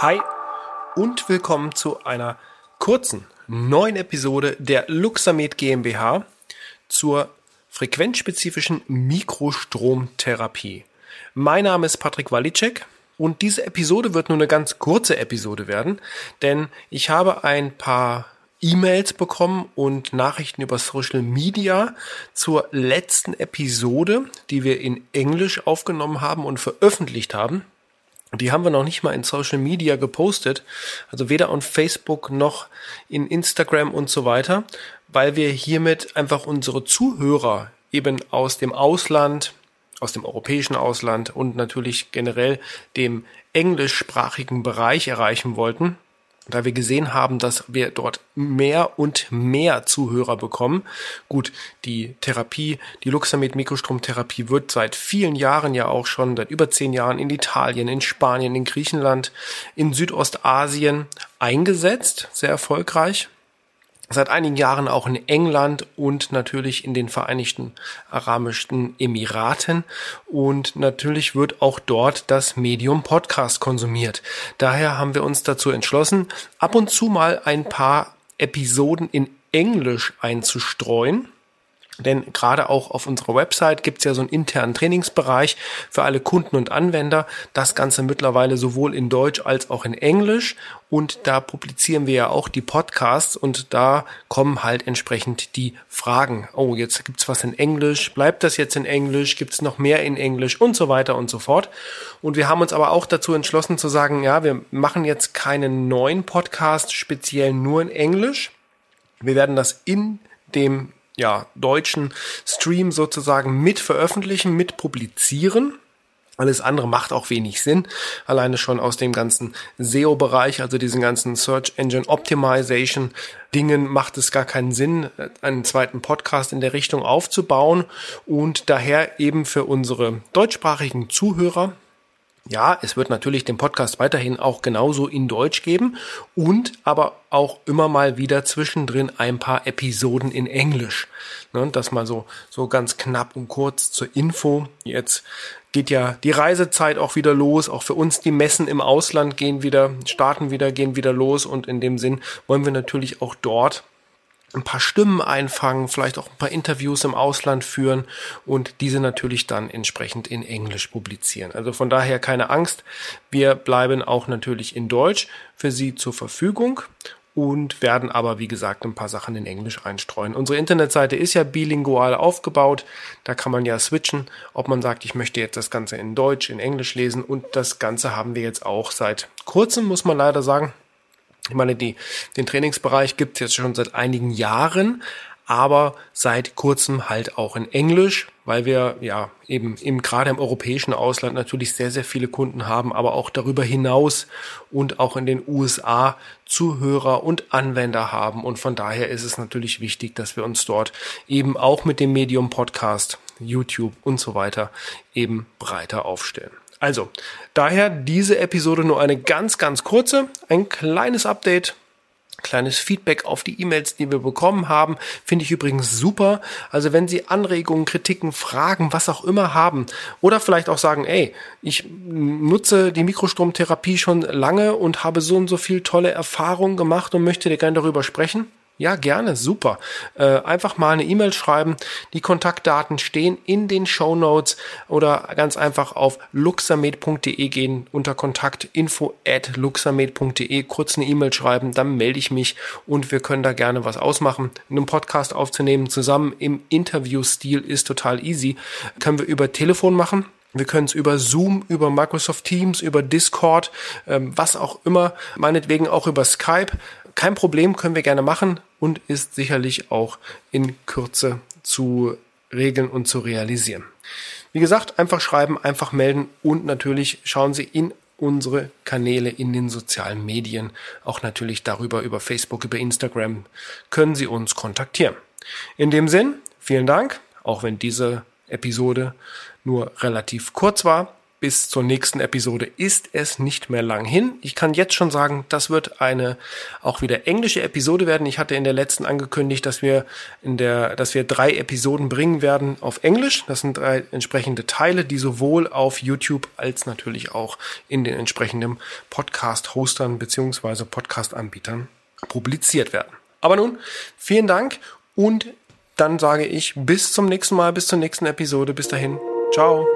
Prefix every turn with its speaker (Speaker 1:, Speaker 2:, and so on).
Speaker 1: Hi und willkommen zu einer kurzen neuen Episode der Luxamed GmbH zur frequenzspezifischen Mikrostromtherapie. Mein Name ist Patrick Walicek und diese Episode wird nur eine ganz kurze Episode werden, denn ich habe ein paar E-Mails bekommen und Nachrichten über Social Media zur letzten Episode, die wir in Englisch aufgenommen haben und veröffentlicht haben. Die haben wir noch nicht mal in Social Media gepostet, also weder auf Facebook noch in Instagram und so weiter, weil wir hiermit einfach unsere Zuhörer eben aus dem Ausland, aus dem europäischen Ausland und natürlich generell dem englischsprachigen Bereich erreichen wollten da wir gesehen haben, dass wir dort mehr und mehr Zuhörer bekommen. Gut, die Therapie, die Luxamed Mikrostromtherapie wird seit vielen Jahren ja auch schon, seit über zehn Jahren in Italien, in Spanien, in Griechenland, in Südostasien eingesetzt, sehr erfolgreich seit einigen Jahren auch in England und natürlich in den Vereinigten Arabischen Emiraten. Und natürlich wird auch dort das Medium Podcast konsumiert. Daher haben wir uns dazu entschlossen, ab und zu mal ein paar Episoden in Englisch einzustreuen denn gerade auch auf unserer Website gibt es ja so einen internen Trainingsbereich für alle Kunden und Anwender. Das Ganze mittlerweile sowohl in Deutsch als auch in Englisch. Und da publizieren wir ja auch die Podcasts und da kommen halt entsprechend die Fragen. Oh, jetzt gibt's was in Englisch. Bleibt das jetzt in Englisch? Gibt's noch mehr in Englisch? Und so weiter und so fort. Und wir haben uns aber auch dazu entschlossen zu sagen, ja, wir machen jetzt keinen neuen Podcast speziell nur in Englisch. Wir werden das in dem ja, deutschen Stream sozusagen mit veröffentlichen, mit publizieren. Alles andere macht auch wenig Sinn. Alleine schon aus dem ganzen SEO-Bereich, also diesen ganzen Search Engine Optimization Dingen macht es gar keinen Sinn, einen zweiten Podcast in der Richtung aufzubauen und daher eben für unsere deutschsprachigen Zuhörer ja, es wird natürlich den Podcast weiterhin auch genauso in Deutsch geben und aber auch immer mal wieder zwischendrin ein paar Episoden in Englisch. Ne, das mal so, so ganz knapp und kurz zur Info. Jetzt geht ja die Reisezeit auch wieder los. Auch für uns die Messen im Ausland gehen wieder, starten wieder, gehen wieder los und in dem Sinn wollen wir natürlich auch dort ein paar Stimmen einfangen, vielleicht auch ein paar Interviews im Ausland führen und diese natürlich dann entsprechend in Englisch publizieren. Also von daher keine Angst, wir bleiben auch natürlich in Deutsch für Sie zur Verfügung und werden aber, wie gesagt, ein paar Sachen in Englisch einstreuen. Unsere Internetseite ist ja bilingual aufgebaut. Da kann man ja switchen, ob man sagt, ich möchte jetzt das Ganze in Deutsch, in Englisch lesen. Und das Ganze haben wir jetzt auch seit kurzem, muss man leider sagen. Ich meine, die, den Trainingsbereich gibt es jetzt schon seit einigen Jahren, aber seit kurzem halt auch in Englisch, weil wir ja eben, eben gerade im europäischen Ausland natürlich sehr, sehr viele Kunden haben, aber auch darüber hinaus und auch in den USA Zuhörer und Anwender haben. Und von daher ist es natürlich wichtig, dass wir uns dort eben auch mit dem Medium Podcast, YouTube und so weiter eben breiter aufstellen. Also, daher diese Episode nur eine ganz, ganz kurze, ein kleines Update kleines Feedback auf die E-Mails, die wir bekommen haben, finde ich übrigens super. Also wenn Sie Anregungen, Kritiken, Fragen, was auch immer haben oder vielleicht auch sagen, ey, ich nutze die Mikrostromtherapie schon lange und habe so und so viel tolle Erfahrungen gemacht und möchte dir gerne darüber sprechen, ja, gerne, super. Äh, einfach mal eine E-Mail schreiben. Die Kontaktdaten stehen in den Show Notes oder ganz einfach auf luxamed.de gehen unter Kontakt info at luxamed.de kurz eine E-Mail schreiben, dann melde ich mich und wir können da gerne was ausmachen. Einen Podcast aufzunehmen zusammen im Interview-Stil ist total easy. Können wir über Telefon machen. Wir können es über Zoom, über Microsoft Teams, über Discord, ähm, was auch immer, meinetwegen auch über Skype. Kein Problem, können wir gerne machen und ist sicherlich auch in Kürze zu regeln und zu realisieren. Wie gesagt, einfach schreiben, einfach melden und natürlich schauen Sie in unsere Kanäle in den sozialen Medien, auch natürlich darüber über Facebook, über Instagram, können Sie uns kontaktieren. In dem Sinn, vielen Dank, auch wenn diese Episode nur relativ kurz war. Bis zur nächsten Episode ist es nicht mehr lang hin. Ich kann jetzt schon sagen, das wird eine auch wieder englische Episode werden. Ich hatte in der letzten angekündigt, dass wir in der, dass wir drei Episoden bringen werden auf Englisch. Das sind drei entsprechende Teile, die sowohl auf YouTube als natürlich auch in den entsprechenden Podcast-Hostern beziehungsweise Podcast-Anbietern publiziert werden. Aber nun, vielen Dank und dann sage ich bis zum nächsten Mal, bis zur nächsten Episode. Bis dahin. Ciao.